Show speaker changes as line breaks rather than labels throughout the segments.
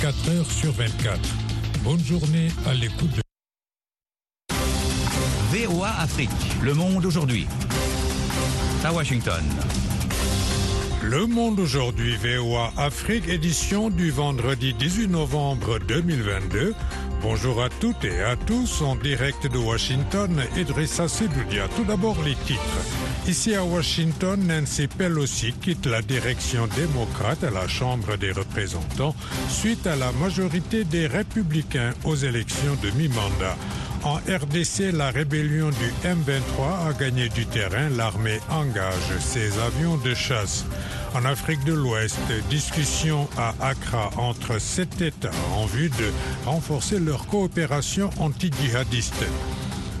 24 heures sur 24. Bonne journée à l'écoute de
VOA Afrique, le monde aujourd'hui. À Washington.
Le Monde aujourd'hui, VOA Afrique, édition du vendredi 18 novembre 2022. Bonjour à toutes et à tous, en direct de Washington, Idrissa Sedoudia. Tout d'abord les titres. Ici à Washington, Nancy Pelosi quitte la direction démocrate à la Chambre des représentants suite à la majorité des républicains aux élections de mi-mandat. En RDC, la rébellion du M23 a gagné du terrain. L'armée engage ses avions de chasse. En Afrique de l'Ouest, discussion à Accra entre sept États en vue de renforcer leur coopération anti-djihadiste.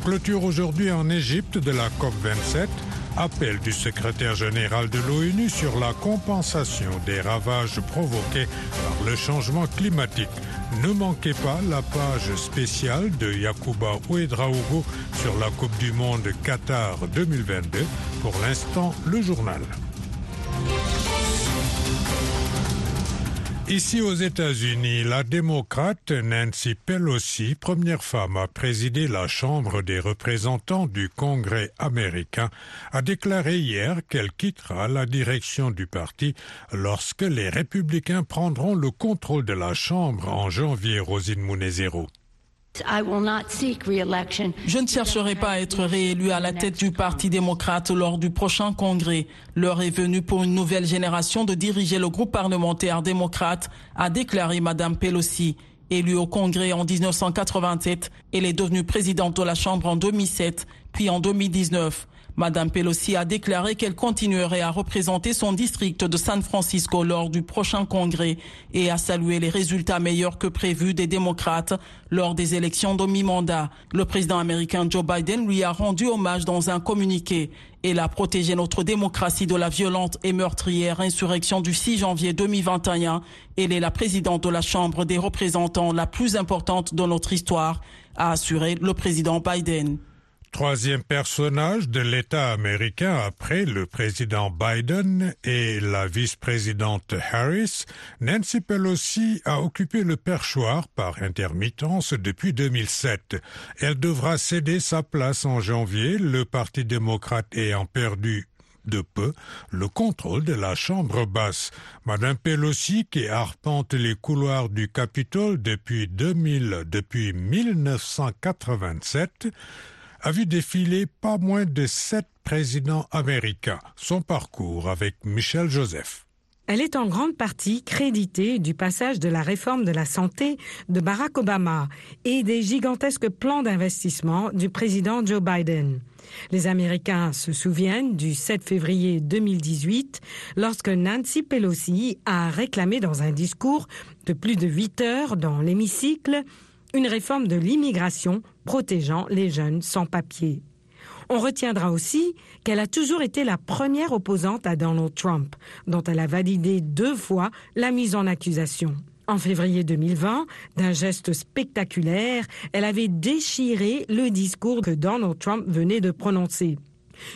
Clôture aujourd'hui en Égypte de la COP27 appel du secrétaire général de l'ONU sur la compensation des ravages provoqués par le changement climatique. Ne manquez pas la page spéciale de Yakuba Ouedraogo sur la Coupe du Monde Qatar 2022. Pour l'instant, le journal. Ici aux États-Unis, la démocrate Nancy Pelosi, première femme à présider la Chambre des représentants du Congrès américain, a déclaré hier qu'elle quittera la direction du parti lorsque les républicains prendront le contrôle de la Chambre en janvier, Rosine Munezero.
Je ne chercherai pas à être réélu à la tête du Parti démocrate lors du prochain congrès. L'heure est venue pour une nouvelle génération de diriger le groupe parlementaire démocrate, a déclaré Madame Pelosi. Élue au congrès en 1987, elle est devenue présidente de la Chambre en 2007, puis en 2019. Madame Pelosi a déclaré qu'elle continuerait à représenter son district de San Francisco lors du prochain congrès et a salué les résultats meilleurs que prévus des démocrates lors des élections de mi-mandat. Le président américain Joe Biden lui a rendu hommage dans un communiqué. Elle a protégé notre démocratie de la violente et meurtrière insurrection du 6 janvier 2021. Elle est la présidente de la Chambre des représentants la plus importante de notre histoire, a assuré le président Biden.
Troisième personnage de l'État américain après le président Biden et la vice-présidente Harris, Nancy Pelosi a occupé le perchoir par intermittence depuis 2007. Elle devra céder sa place en janvier, le Parti démocrate ayant perdu de peu le contrôle de la Chambre basse. Madame Pelosi, qui arpente les couloirs du Capitole depuis 2000, depuis 1987, a vu défiler pas moins de sept présidents américains. Son parcours avec Michel Joseph.
Elle est en grande partie créditée du passage de la réforme de la santé de Barack Obama et des gigantesques plans d'investissement du président Joe Biden. Les Américains se souviennent du 7 février 2018 lorsque Nancy Pelosi a réclamé dans un discours de plus de huit heures dans l'hémicycle une réforme de l'immigration protégeant les jeunes sans papier. On retiendra aussi qu'elle a toujours été la première opposante à Donald Trump, dont elle a validé deux fois la mise en accusation. En février 2020, d'un geste spectaculaire, elle avait déchiré le discours que Donald Trump venait de prononcer.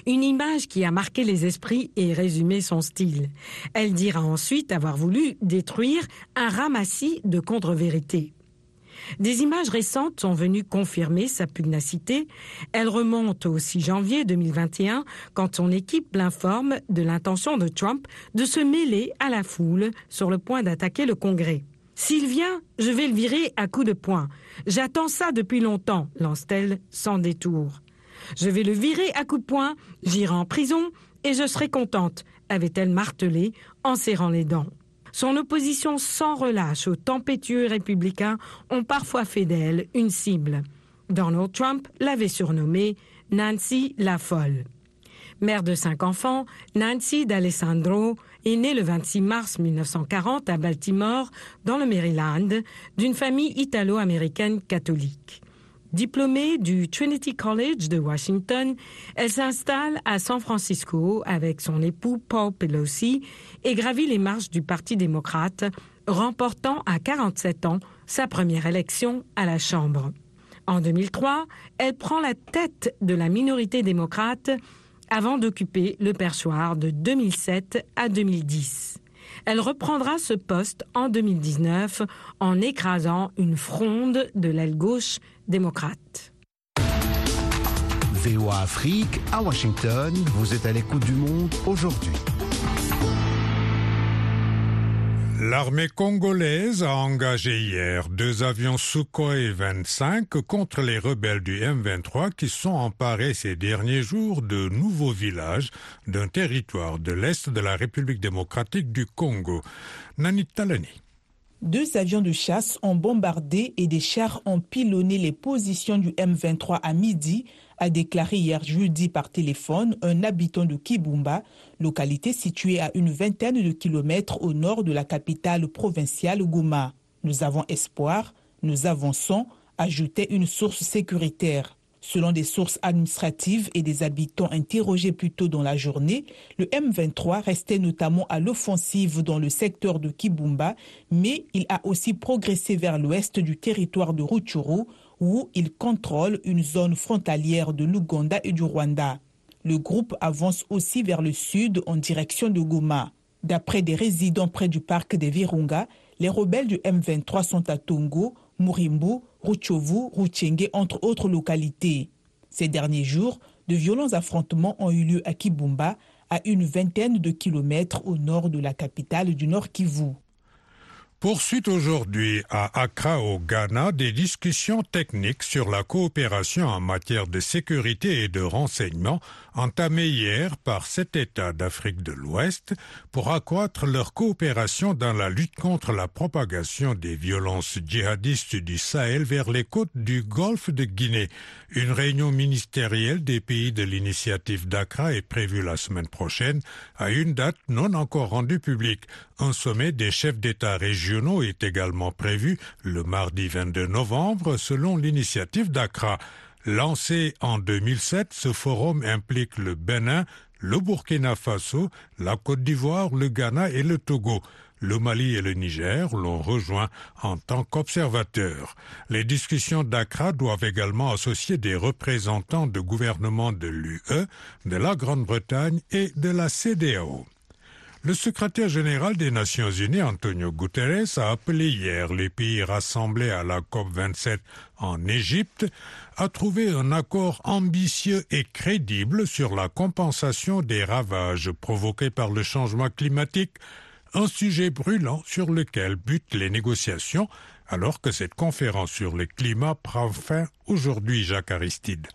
Une image qui a marqué les esprits et résumé son style. Elle dira ensuite avoir voulu détruire un ramassis de contre-vérités. Des images récentes sont venues confirmer sa pugnacité. Elle remonte au 6 janvier 2021 quand son équipe l'informe de l'intention de Trump de se mêler à la foule sur le point d'attaquer le Congrès. S'il vient, je vais le virer à coups de poing. J'attends ça depuis longtemps, lance-t-elle sans détour. Je vais le virer à coups de poing, j'irai en prison et je serai contente, avait-elle martelé en serrant les dents. Son opposition sans relâche aux tempétueux républicains ont parfois fait d'elle une cible. Donald Trump l'avait surnommée Nancy la folle. Mère de cinq enfants, Nancy D'Alessandro est née le 26 mars 1940 à Baltimore, dans le Maryland, d'une famille italo-américaine catholique. Diplômée du Trinity College de Washington, elle s'installe à San Francisco avec son époux Paul Pelosi et gravit les marches du Parti démocrate, remportant à 47 ans sa première élection à la Chambre. En 2003, elle prend la tête de la minorité démocrate avant d'occuper le perchoir de 2007 à 2010. Elle reprendra ce poste en 2019 en écrasant une fronde de l'aile gauche démocrate.
VOA Afrique à Washington, vous êtes à l'écoute du monde aujourd'hui.
L'armée congolaise a engagé hier deux avions Sukhoi 25 contre les rebelles du M23 qui sont emparés ces derniers jours de nouveaux villages d'un territoire de l'Est de la République démocratique du Congo. Nanit Talani.
Deux avions de chasse ont bombardé et des chars ont pilonné les positions du M23 à midi a déclaré hier jeudi par téléphone un habitant de Kibumba, localité située à une vingtaine de kilomètres au nord de la capitale provinciale Goma. Nous avons espoir, nous avançons, ajoutait une source sécuritaire. Selon des sources administratives et des habitants interrogés plus tôt dans la journée, le M23 restait notamment à l'offensive dans le secteur de Kibumba, mais il a aussi progressé vers l'ouest du territoire de Rutshuru, où il contrôle une zone frontalière de l'Ouganda et du Rwanda. Le groupe avance aussi vers le sud en direction de Goma. D'après des résidents près du parc des Virunga, les rebelles du M23 sont à Tongo, Murimbu, Ruchovu, Ruchenge, entre autres localités. Ces derniers jours, de violents affrontements ont eu lieu à Kibumba, à une vingtaine de kilomètres au nord de la capitale du Nord Kivu.
Poursuite aujourd'hui à Accra au Ghana des discussions techniques sur la coopération en matière de sécurité et de renseignement entamées hier par sept États d'Afrique de l'Ouest pour accroître leur coopération dans la lutte contre la propagation des violences djihadistes du Sahel vers les côtes du golfe de Guinée. Une réunion ministérielle des pays de l'initiative d'Accra est prévue la semaine prochaine à une date non encore rendue publique. Un sommet des chefs d'État régionaux est également prévu le mardi 22 novembre selon l'initiative d'Accra. Lancé en 2007, ce forum implique le Bénin, le Burkina Faso, la Côte d'Ivoire, le Ghana et le Togo. Le Mali et le Niger l'ont rejoint en tant qu'observateurs. Les discussions d'Accra doivent également associer des représentants de gouvernements de l'UE, de la Grande-Bretagne et de la CDAO. Le secrétaire général des Nations Unies, Antonio Guterres, a appelé hier les pays rassemblés à la COP27 en Égypte à trouver un accord ambitieux et crédible sur la compensation des ravages provoqués par le changement climatique, un sujet brûlant sur lequel butent les négociations alors que cette conférence sur le climat prend fin aujourd'hui, Jacques Aristide.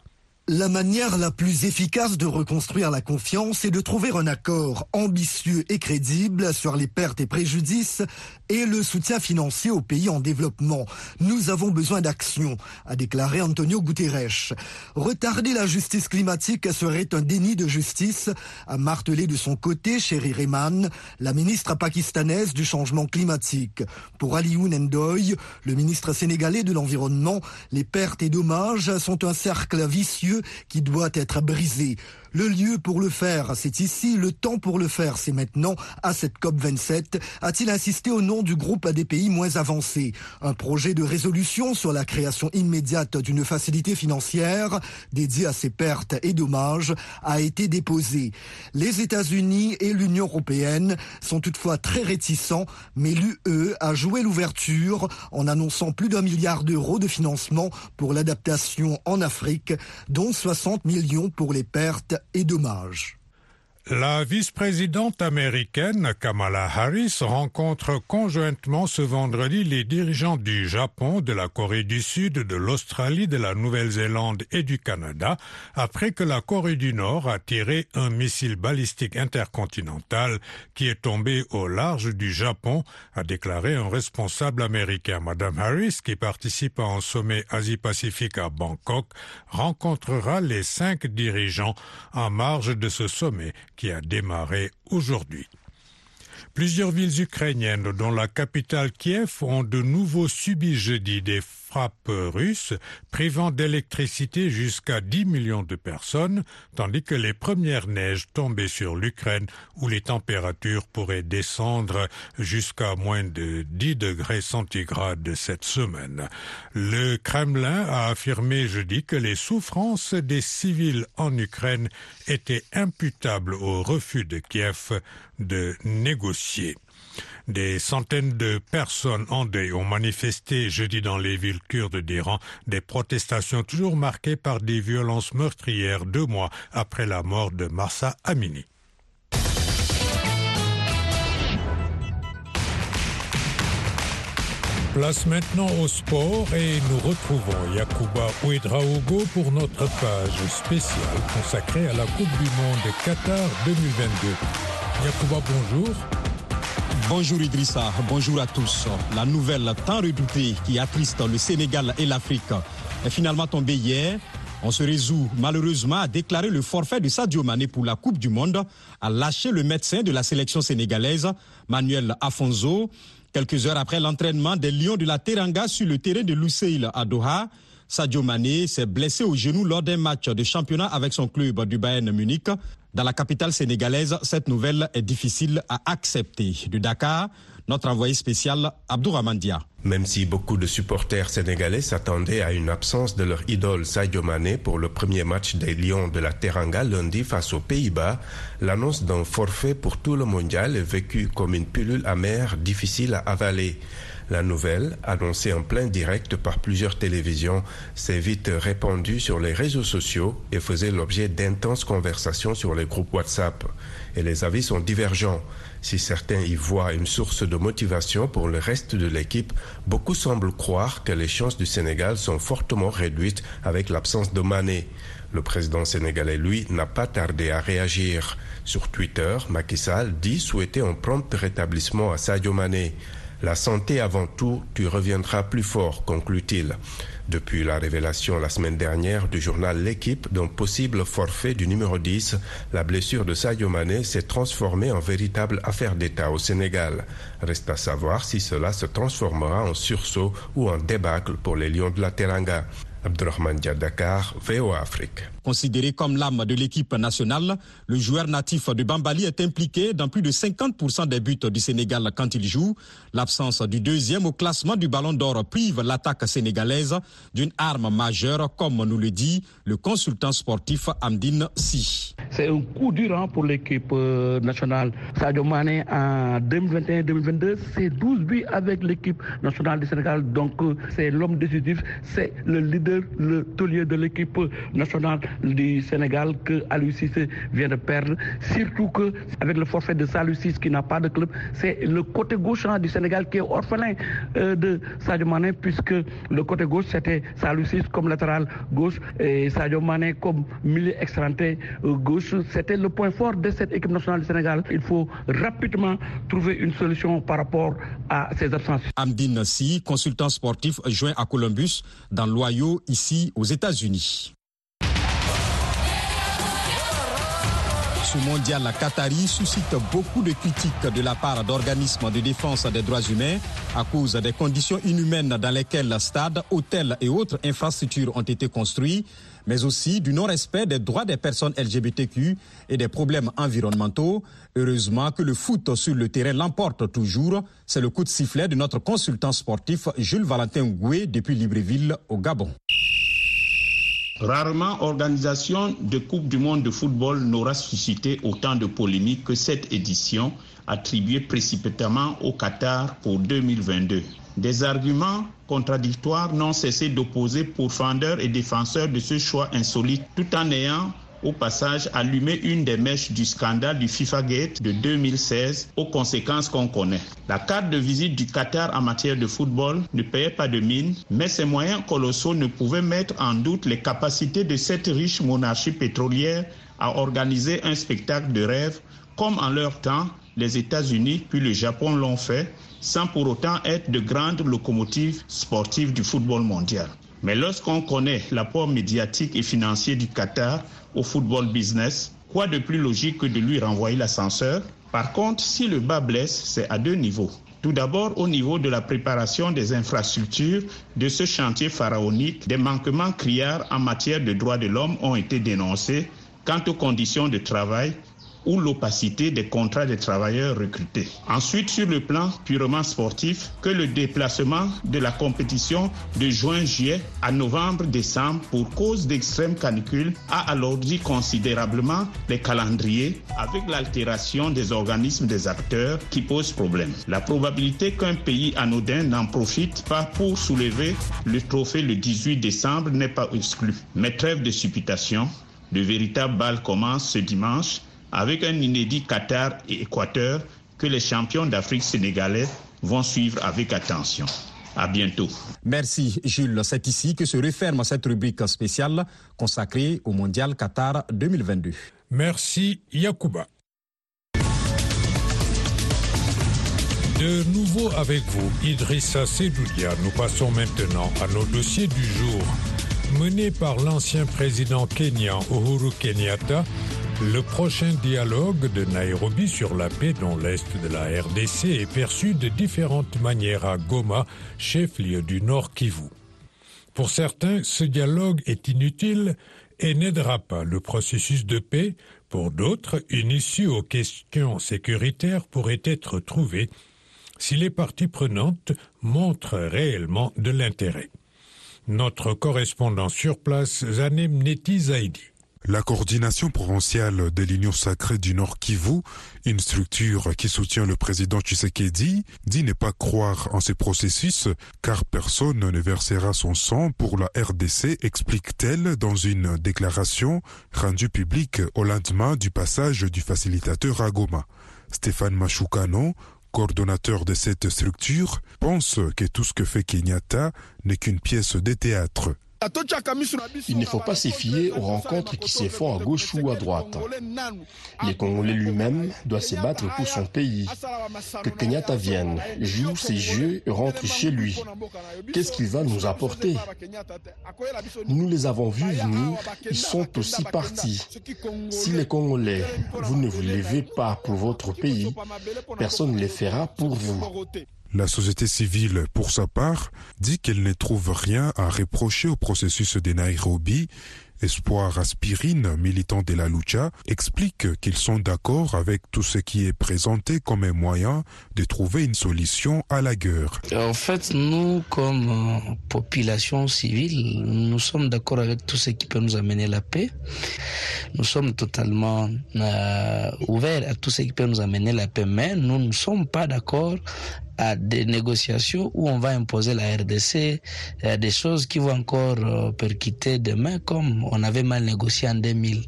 La manière la plus efficace de reconstruire la confiance est de trouver un accord ambitieux et crédible sur les pertes et préjudices et le soutien financier aux pays en développement. Nous avons besoin d'action, a déclaré Antonio Guterres. Retarder la justice climatique serait un déni de justice, a martelé de son côté Sherry Rehman, la ministre pakistanaise du changement climatique. Pour Aliou Nendoy, le ministre sénégalais de l'environnement, les pertes et dommages sont un cercle vicieux qui doit être brisé. Le lieu pour le faire, c'est ici. Le temps pour le faire, c'est maintenant, à cette COP27, a-t-il insisté au nom du groupe à des pays moins avancés? Un projet de résolution sur la création immédiate d'une facilité financière dédiée à ces pertes et dommages a été déposé. Les États-Unis et l'Union européenne sont toutefois très réticents, mais l'UE a joué l'ouverture en annonçant plus d'un milliard d'euros de financement pour l'adaptation en Afrique, dont 60 millions pour les pertes et dommages.
La vice-présidente américaine Kamala Harris rencontre conjointement ce vendredi les dirigeants du Japon, de la Corée du Sud, de l'Australie, de la Nouvelle-Zélande et du Canada après que la Corée du Nord a tiré un missile balistique intercontinental qui est tombé au large du Japon, a déclaré un responsable américain. Madame Harris, qui participe à un sommet Asie-Pacifique à Bangkok, rencontrera les cinq dirigeants en marge de ce sommet qui a démarré aujourd'hui. Plusieurs villes ukrainiennes, dont la capitale Kiev, ont de nouveau subi jeudi des frappes russes, privant d'électricité jusqu'à 10 millions de personnes, tandis que les premières neiges tombaient sur l'Ukraine, où les températures pourraient descendre jusqu'à moins de 10 degrés centigrades cette semaine. Le Kremlin a affirmé jeudi que les souffrances des civils en Ukraine étaient imputables au refus de Kiev de négocier. Des centaines de personnes en deuil ont manifesté jeudi dans les villes kurdes d'Iran, des protestations toujours marquées par des violences meurtrières deux mois après la mort de Marsa Amini. Place maintenant au sport et nous retrouvons Yacouba Ouedraogo pour notre page spéciale consacrée à la Coupe du Monde Qatar 2022. Yacouba, bonjour.
Bonjour Idrissa, bonjour à tous. La nouvelle tant redoutée qui attriste le Sénégal et l'Afrique est finalement tombée hier. On se résout malheureusement à déclarer le forfait de Sadio Mané pour la Coupe du Monde, à lâcher le médecin de la sélection sénégalaise, Manuel Afonso. Quelques heures après l'entraînement des Lions de la Teranga sur le terrain de Lusail à Doha, Sadio Mané s'est blessé au genou lors d'un match de championnat avec son club du Bayern Munich. Dans la capitale sénégalaise, cette nouvelle est difficile à accepter. De Dakar, notre envoyé spécial Abdourahman Dia.
Même si beaucoup de supporters sénégalais s'attendaient à une absence de leur idole Sadio Mané pour le premier match des Lions de la Teranga lundi face aux Pays-Bas, l'annonce d'un forfait pour tout le mondial est vécue comme une pilule amère difficile à avaler. La nouvelle, annoncée en plein direct par plusieurs télévisions, s'est vite répandue sur les réseaux sociaux et faisait l'objet d'intenses conversations sur les groupes WhatsApp. Et les avis sont divergents. Si certains y voient une source de motivation pour le reste de l'équipe, beaucoup semblent croire que les chances du Sénégal sont fortement réduites avec l'absence de Mané. Le président sénégalais, lui, n'a pas tardé à réagir. Sur Twitter, Macky Sall dit souhaiter un prompt rétablissement à Sadio Mané. La santé avant tout, tu reviendras plus fort, conclut-il. Depuis la révélation la semaine dernière du journal L'équipe d'un possible forfait du numéro 10, la blessure de Sadio Mané s'est transformée en véritable affaire d'État au Sénégal. Reste à savoir si cela se transformera en sursaut ou en débâcle pour les Lions de la Teranga. Abdurrahman Dakar, VOA Afrique.
Considéré comme l'âme de l'équipe nationale, le joueur natif de Bambali est impliqué dans plus de 50% des buts du Sénégal quand il joue. L'absence du deuxième au classement du Ballon d'Or prive l'attaque sénégalaise d'une arme majeure, comme nous le dit le consultant sportif Amdine Si.
C'est un coup dur pour l'équipe nationale. Sadio Mane en 2021-2022, c'est 12 buts avec l'équipe nationale du Sénégal. Donc c'est l'homme décisif, c'est le leader, le taulier de l'équipe nationale du Sénégal que Aliou vient de perdre. Surtout que avec le forfait de Salou qui n'a pas de club, c'est le côté gauche du Sénégal qui est orphelin de Sadio Mané puisque le côté gauche c'était Salou comme latéral gauche et Sadio Mané comme milieu extranté gauche. C'était le point fort de cette équipe nationale du Sénégal. Il faut rapidement trouver une solution par rapport à ces absences.
Amdine Si, consultant sportif joint à Columbus dans l'Ohio ici aux États-Unis. Ce mondial Qatari suscite beaucoup de critiques de la part d'organismes de défense des droits humains à cause des conditions inhumaines dans lesquelles stades, hôtels et autres infrastructures ont été construits, mais aussi du non-respect des droits des personnes LGBTQ et des problèmes environnementaux. Heureusement que le foot sur le terrain l'emporte toujours. C'est le coup de sifflet de notre consultant sportif Jules Valentin Goué depuis Libreville au Gabon.
Rarement, organisation de Coupe du Monde de football n'aura suscité autant de polémiques que cette édition attribuée précipitamment au Qatar pour 2022. Des arguments contradictoires n'ont cessé d'opposer pourfendeurs et défenseurs de ce choix insolite, tout en ayant au passage allumé une des mèches du scandale du FIFA Gate de 2016 aux conséquences qu'on connaît. La carte de visite du Qatar en matière de football ne payait pas de mine, mais ses moyens colossaux ne pouvaient mettre en doute les capacités de cette riche monarchie pétrolière à organiser un spectacle de rêve comme en leur temps les États-Unis puis le Japon l'ont fait sans pour autant être de grandes locomotives sportives du football mondial. Mais lorsqu'on connaît l'apport médiatique et financier du Qatar au football business, quoi de plus logique que de lui renvoyer l'ascenseur? Par contre, si le bas blesse, c'est à deux niveaux. Tout d'abord, au niveau de la préparation des infrastructures de ce chantier pharaonique, des manquements criards en matière de droits de l'homme ont été dénoncés. Quant aux conditions de travail ou l'opacité des contrats des travailleurs recrutés. Ensuite, sur le plan purement sportif, que le déplacement de la compétition de juin-juillet à novembre-décembre pour cause d'extrême canicule a alourdi considérablement les calendriers avec l'altération des organismes des acteurs qui pose problème. La probabilité qu'un pays anodin n'en profite pas pour soulever le trophée le 18 décembre n'est pas exclue. Mais trêve de supputation, le véritable bal commence ce dimanche avec un inédit Qatar et Équateur que les champions d'Afrique sénégalais vont suivre avec attention. À bientôt.
Merci Jules. C'est ici que se referme cette rubrique spéciale consacrée au Mondial Qatar 2022.
Merci Yacouba. De nouveau avec vous, Idrissa Sedoudia. Nous passons maintenant à nos dossiers du jour. Mené par l'ancien président kenyan Uhuru Kenyatta, le prochain dialogue de Nairobi sur la paix dans l'est de la RDC est perçu de différentes manières à Goma, chef-lieu du Nord Kivu. Pour certains, ce dialogue est inutile et n'aidera pas le processus de paix. Pour d'autres, une issue aux questions sécuritaires pourrait être trouvée si les parties prenantes montrent réellement de l'intérêt. Notre correspondant sur place, Zanem Neti Zaidi.
La coordination provinciale de l'Union sacrée du Nord Kivu, une structure qui soutient le président Tshisekedi, dit ne pas croire en ces processus car personne ne versera son sang pour la RDC, explique-t-elle dans une déclaration rendue publique au lendemain du passage du facilitateur à Goma. Stéphane Machukano, coordonnateur de cette structure, pense que tout ce que fait Kenyatta n'est qu'une pièce de théâtre.
Il ne faut pas s'y fier aux rencontres qui se font à gauche ou à droite. Le Congolais lui-même doit se battre pour son pays. Que Kenyatta vienne, joue ses jeux et rentre chez lui. Qu'est-ce qu'il va nous apporter? Nous les avons vus venir, ils sont aussi partis. Si les Congolais, vous ne vous levez pas pour votre pays, personne ne le fera pour vous.
La société civile, pour sa part, dit qu'elle ne trouve rien à reprocher au processus de Nairobi. Espoir Aspirine, militant de la Lucha, explique qu'ils sont d'accord avec tout ce qui est présenté comme un moyen de trouver une solution à la guerre.
En fait, nous, comme population civile, nous sommes d'accord avec tout ce qui peut nous amener la paix. Nous sommes totalement euh, ouverts à tout ce qui peut nous amener la paix, mais nous ne sommes pas d'accord à des négociations où on va imposer la RDC à des choses qui vont encore euh, percuter demain comme on avait mal négocié en, 2000,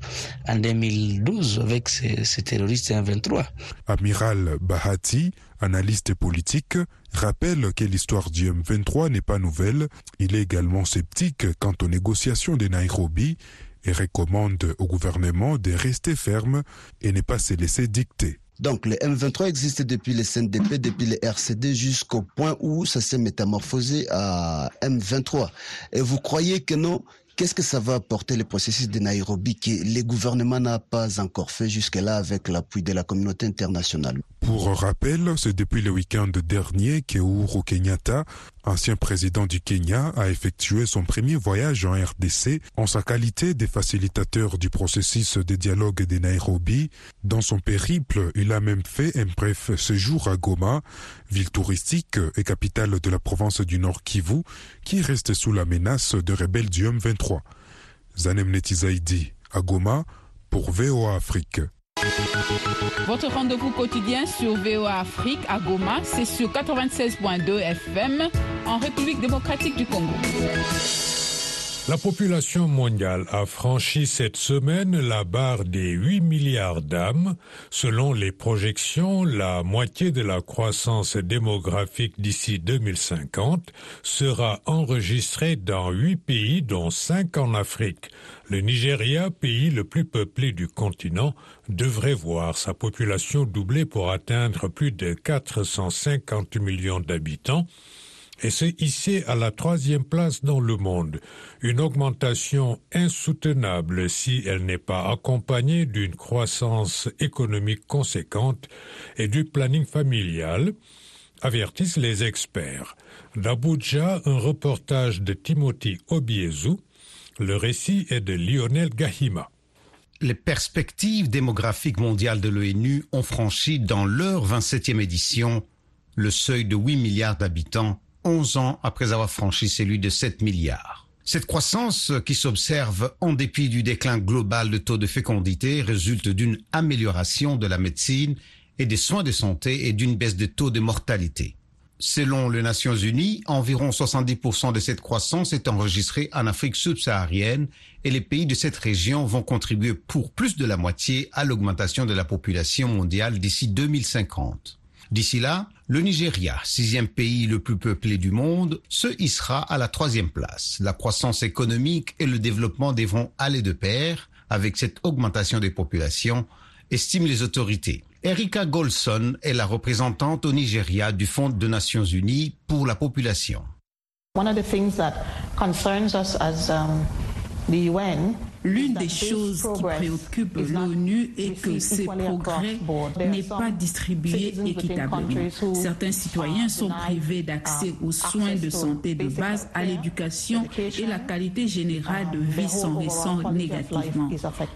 en 2012 avec ces, ces terroristes en 23.
Amiral Bahati, analyste politique, rappelle que l'histoire du M23 n'est pas nouvelle. Il est également sceptique quant aux négociations de Nairobi et recommande au gouvernement de rester ferme et ne pas se laisser dicter.
Donc le M23 existe depuis les CNDP, depuis les RCD jusqu'au point où ça s'est métamorphosé à M23. Et vous croyez que non? Qu'est-ce que ça va apporter le processus de Nairobi que le gouvernement n'a pas encore fait jusque-là avec l'appui de la communauté internationale?
Pour rappel, c'est depuis le week-end dernier que Uhuru Kenyatta, ancien président du Kenya, a effectué son premier voyage en RDC en sa qualité de facilitateur du processus de dialogue de Nairobi. Dans son périple, il a même fait un bref séjour à Goma, ville touristique et capitale de la province du Nord Kivu, qui reste sous la menace de rebelles du M23. Zanem Netizaidi à Goma pour VOA Afrique.
Votre rendez-vous quotidien sur VOA Afrique à Goma, c'est sur 96.2 FM en République démocratique du Congo.
La population mondiale a franchi cette semaine la barre des 8 milliards d'âmes. Selon les projections, la moitié de la croissance démographique d'ici 2050 sera enregistrée dans 8 pays, dont 5 en Afrique. Le Nigeria, pays le plus peuplé du continent, devrait voir sa population doubler pour atteindre plus de 450 millions d'habitants et se hisser à la troisième place dans le monde, une augmentation insoutenable si elle n'est pas accompagnée d'une croissance économique conséquente et du planning familial, avertissent les experts. D'Abuja, un reportage de Timothy Obiezu, le récit est de Lionel Gahima.
les perspectives démographiques mondiales de l'ONU ont franchi dans leur 27e édition le seuil de 8 milliards d'habitants, 11 ans après avoir franchi celui de 7 milliards. Cette croissance qui s'observe en dépit du déclin global de taux de fécondité résulte d'une amélioration de la médecine et des soins de santé et d'une baisse de taux de mortalité. Selon les Nations Unies, environ 70% de cette croissance est enregistrée en Afrique subsaharienne et les pays de cette région vont contribuer pour plus de la moitié à l'augmentation de la population mondiale d'ici 2050. D'ici là, le Nigeria, sixième pays le plus peuplé du monde, se hissera à la troisième place. La croissance économique et le développement devront aller de pair avec cette augmentation des populations, estiment les autorités. Erika Golson est la représentante au Nigeria du Fonds des Nations Unies pour la population.
One of the things that concerns us as um, the UN
L'une des choses qui préoccupe l'ONU est que ces progrès n'est pas distribué équitablement. Certains citoyens sont privés d'accès aux soins de santé de base, à l'éducation et la qualité générale de vie s'en ressent négativement.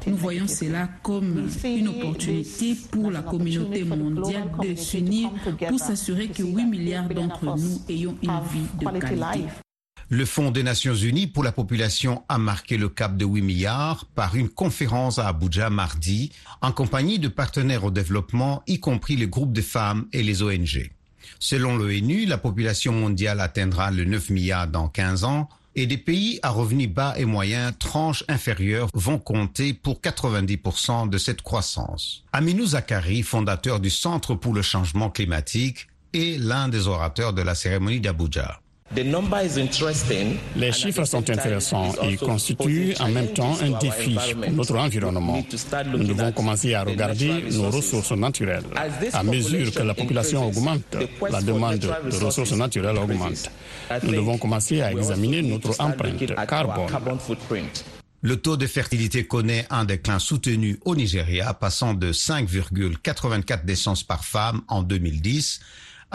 Nous voyons cela comme une opportunité pour la communauté mondiale de s'unir pour s'assurer que 8 milliards d'entre nous ayons une vie de qualité.
Le Fonds des Nations Unies pour la population a marqué le cap de 8 milliards par une conférence à Abuja mardi en compagnie de partenaires au développement, y compris les groupes de femmes et les ONG. Selon l'ONU, la population mondiale atteindra le 9 milliards dans 15 ans et des pays à revenus bas et moyens, tranches inférieures, vont compter pour 90% de cette croissance. Aminou Zakari, fondateur du Centre pour le changement climatique, est l'un des orateurs de la cérémonie d'Abuja.
Les chiffres sont intéressants et constituent en même temps un défi pour notre environnement. Nous devons commencer à regarder nos ressources naturelles. À mesure que la population augmente, la demande de ressources naturelles augmente. Nous devons commencer à examiner notre empreinte carbone.
Le taux de fertilité connaît un déclin soutenu au Nigeria, passant de 5,84 naissances par femme en 2010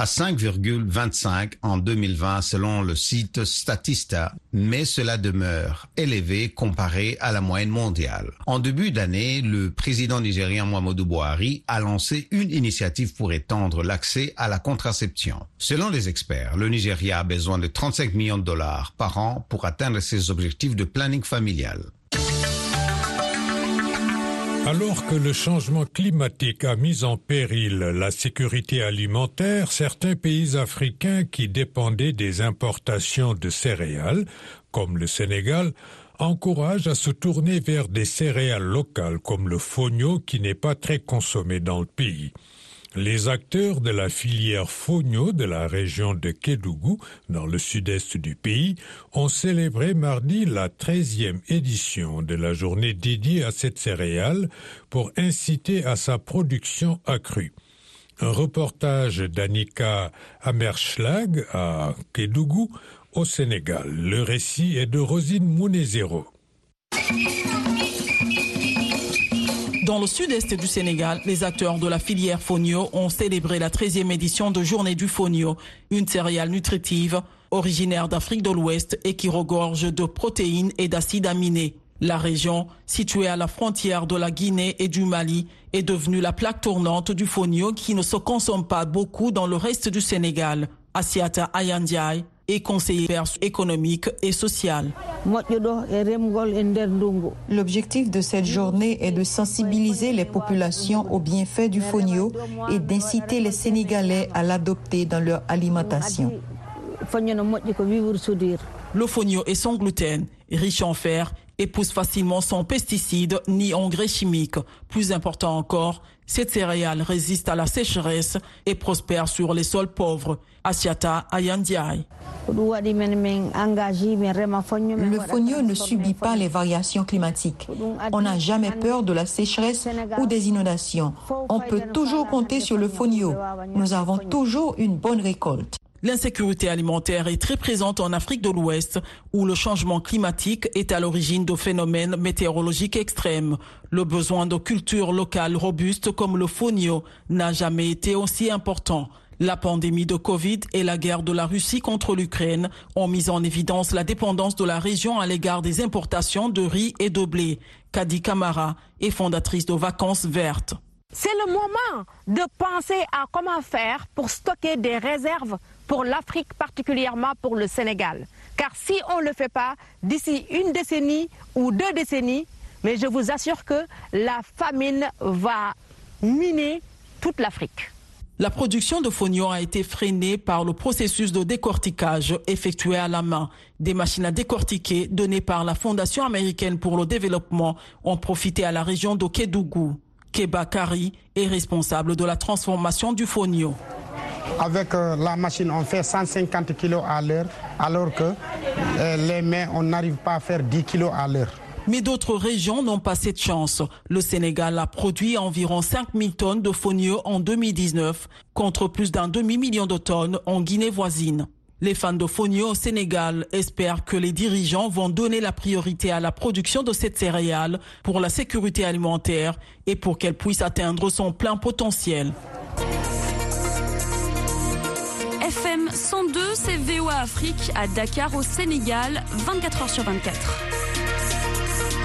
à 5,25 en 2020 selon le site Statista, mais cela demeure élevé comparé à la moyenne mondiale. En début d'année, le président nigérien Muhammadu Buhari a lancé une initiative pour étendre l'accès à la contraception. Selon les experts, le Nigeria a besoin de 35 millions de dollars par an pour atteindre ses objectifs de planning familial.
Alors que le changement climatique a mis en péril la sécurité alimentaire, certains pays africains qui dépendaient des importations de céréales, comme le Sénégal, encouragent à se tourner vers des céréales locales comme le fogno qui n'est pas très consommé dans le pays. Les acteurs de la filière Fogno de la région de Kédougou, dans le sud-est du pays, ont célébré mardi la 13e édition de la journée dédiée à cette céréale pour inciter à sa production accrue. Un reportage d'Annika Amerschlag à Kédougou, au Sénégal. Le récit est de Rosine Mounezero.
Dans le sud-est du Sénégal, les acteurs de la filière Fonio ont célébré la 13e édition de Journée du Fonio, une céréale nutritive originaire d'Afrique de l'Ouest et qui regorge de protéines et d'acides aminés. La région, située à la frontière de la Guinée et du Mali, est devenue la plaque tournante du fonio qui ne se consomme pas beaucoup dans le reste du Sénégal. Asiata Ayandiaï est conseillère économique et sociale.
L'objectif de cette journée est de sensibiliser les populations aux bienfaits du fonio et d'inciter les Sénégalais à l'adopter dans leur alimentation.
Le fonio est sans gluten, riche en fer et pousse facilement sans pesticides ni engrais chimiques. Plus important encore, cette céréale résiste à la sécheresse et prospère sur les sols pauvres. Asiata Ayandiaï.
Le fonio ne subit pas les variations climatiques. On n'a jamais peur de la sécheresse ou des inondations. On peut toujours compter sur le fonio. Nous avons toujours une bonne récolte.
L'insécurité alimentaire est très présente en Afrique de l'Ouest, où le changement climatique est à l'origine de phénomènes météorologiques extrêmes. Le besoin de cultures locales robustes comme le fonio n'a jamais été aussi important. La pandémie de Covid et la guerre de la Russie contre l'Ukraine ont mis en évidence la dépendance de la région à l'égard des importations de riz et de blé. Kadi Kamara est fondatrice de Vacances Vertes.
C'est le moment de penser à comment faire pour stocker des réserves pour l'Afrique, particulièrement pour le Sénégal. Car si on ne le fait pas, d'ici une décennie ou deux décennies, mais je vous assure que la famine va miner toute l'Afrique.
La production de fonio a été freinée par le processus de décortiquage effectué à la main. Des machines à décortiquer données par la Fondation américaine pour le développement ont profité à la région de Kédougou. Keba Kari est responsable de la transformation du fonio.
Avec euh, la machine, on fait 150 kg à l'heure, alors que euh, les mains, on n'arrive pas à faire 10 kg à l'heure.
Mais d'autres régions n'ont pas cette chance. Le Sénégal a produit environ 5000 tonnes de fonio en 2019, contre plus d'un demi-million de tonnes en Guinée voisine. Les fans de fonio au Sénégal espèrent que les dirigeants vont donner la priorité à la production de cette céréale pour la sécurité alimentaire et pour qu'elle puisse atteindre son plein potentiel.
FM 102, c'est VOA Afrique à Dakar au Sénégal, 24 heures sur 24.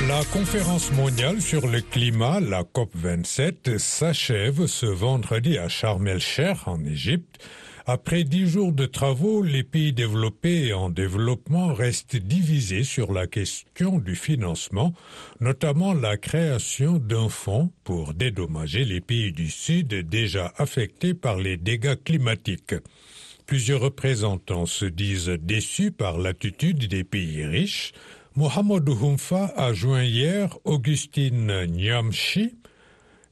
La conférence mondiale sur le climat, la COP27, s'achève ce vendredi à Sharm el-Sheikh en Égypte. Après dix jours de travaux, les pays développés et en développement restent divisés sur la question du financement, notamment la création d'un fonds pour dédommager les pays du Sud déjà affectés par les dégâts climatiques. Plusieurs représentants se disent déçus par l'attitude des pays riches. Mohamed Humfa a joint hier Augustine Nyamchi,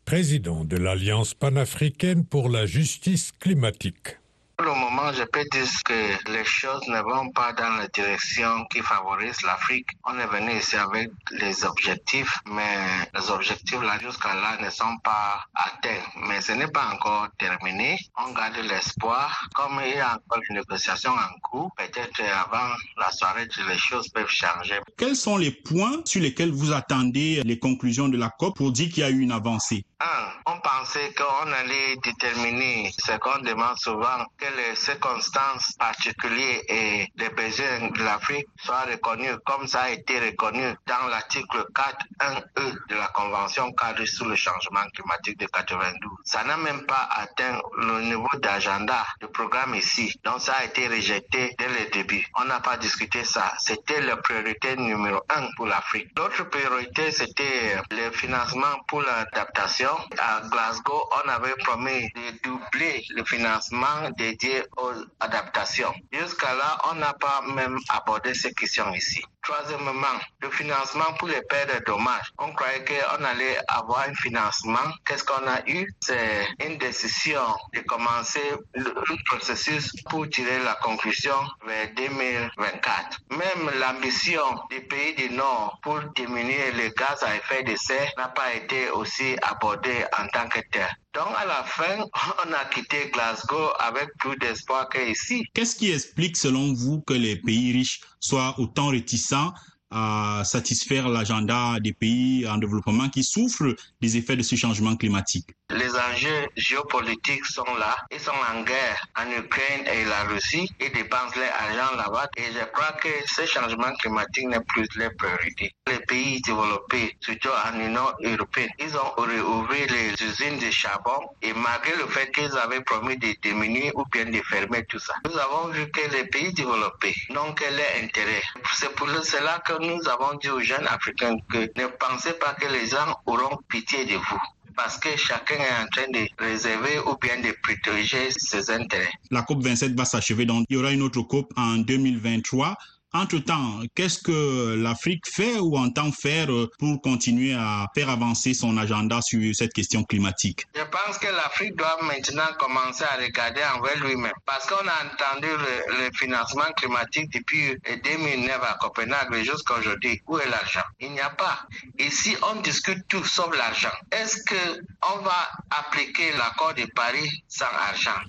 président de l'Alliance panafricaine pour la justice climatique.
Pour le moment, je peux dire que les choses ne vont pas dans la direction qui favorise l'Afrique. On est venu ici avec les objectifs, mais les objectifs là jusqu'à là ne sont pas atteints. Mais ce n'est pas encore terminé. On garde l'espoir. Comme il y a encore une négociation en cours, peut-être avant la soirée, les choses peuvent changer.
Quels sont les points sur lesquels vous attendez les conclusions de la COP pour dire qu'il y a eu une avancée?
Un, on pensait qu'on allait déterminer ce qu'on demande souvent, les circonstances particulières et les besoins de l'Afrique soient reconnus comme ça a été reconnu dans l'article 4.1e de la Convention cadre sur le changement climatique de 92. Ça n'a même pas atteint le niveau d'agenda du programme ici. Donc ça a été rejeté dès le début. On n'a pas discuté ça. C'était la priorité numéro un pour l'Afrique. L'autre priorité, c'était le financement pour l'adaptation à Glasgow, on avait promis de doubler le financement dédié aux adaptations. Jusqu'à là, on n'a pas même abordé ces questions ici. Troisièmement, le financement pour les pertes de dommages. On croyait qu'on allait avoir un financement. Qu'est-ce qu'on a eu? C'est une décision de commencer le processus pour tirer la conclusion vers 2024. Même l'ambition des pays du Nord pour diminuer les gaz à effet de serre n'a pas été aussi abordée en tant que tel. Donc à la fin, on a quitté Glasgow avec plus d'espoir qu'ici.
Qu'est-ce qui explique selon vous que les pays riches soient autant réticents à satisfaire l'agenda des pays en développement qui souffrent des effets de ce changement climatique
Les enjeux géopolitiques sont là. Ils sont en guerre en Ukraine et la Russie. Ils dépensent leur argent là-bas. Et je crois que ce changement climatique n'est plus leur priorité. Les pays développés, surtout en Union européenne, ils ont réouvert les usines de charbon et malgré le fait qu'ils avaient promis de diminuer ou bien de fermer tout ça, nous avons vu que les pays développés n'ont que leur intérêt. C'est pour cela que nous avons dit aux jeunes Africains que ne pensez pas que les gens auront pitié de vous parce que chacun est en train de réserver ou bien de protéger ses intérêts.
La COP27 va s'achever, donc il y aura une autre COP en 2023. Entre-temps, qu'est-ce que l'Afrique fait ou entend faire pour continuer à faire avancer son agenda sur cette question climatique?
Je pense que l'Afrique doit maintenant commencer à regarder envers lui-même parce qu'on a entendu le, le, financement climatique depuis 2009 à Copenhague jusqu'à aujourd'hui. Où est l'argent? Il n'y a pas. Ici, on discute tout sauf l'argent. Est-ce qu'on va appliquer l'accord de Paris sans argent?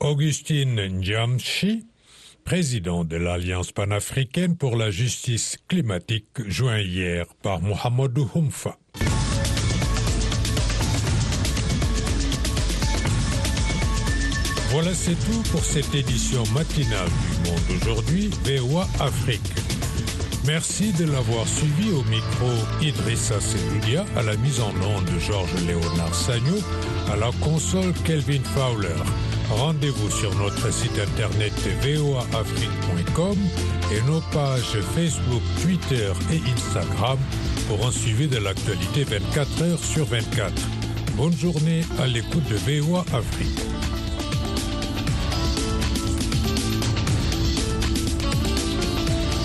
Augustine Ndiamchi, président de l'Alliance panafricaine pour la justice climatique, joint hier par Mohamedou Humfa. Voilà, c'est tout pour cette édition matinale du Monde aujourd'hui, VOA Afrique. Merci de l'avoir suivi au micro Idrissa Seloudia, à la mise en onde de Georges Léonard Sagno, à la console Kelvin Fowler. Rendez-vous sur notre site internet voaafrique.com et nos pages Facebook, Twitter et Instagram pour un suivi de l'actualité 24 heures sur 24. Bonne journée à l'écoute de VOA Afrique.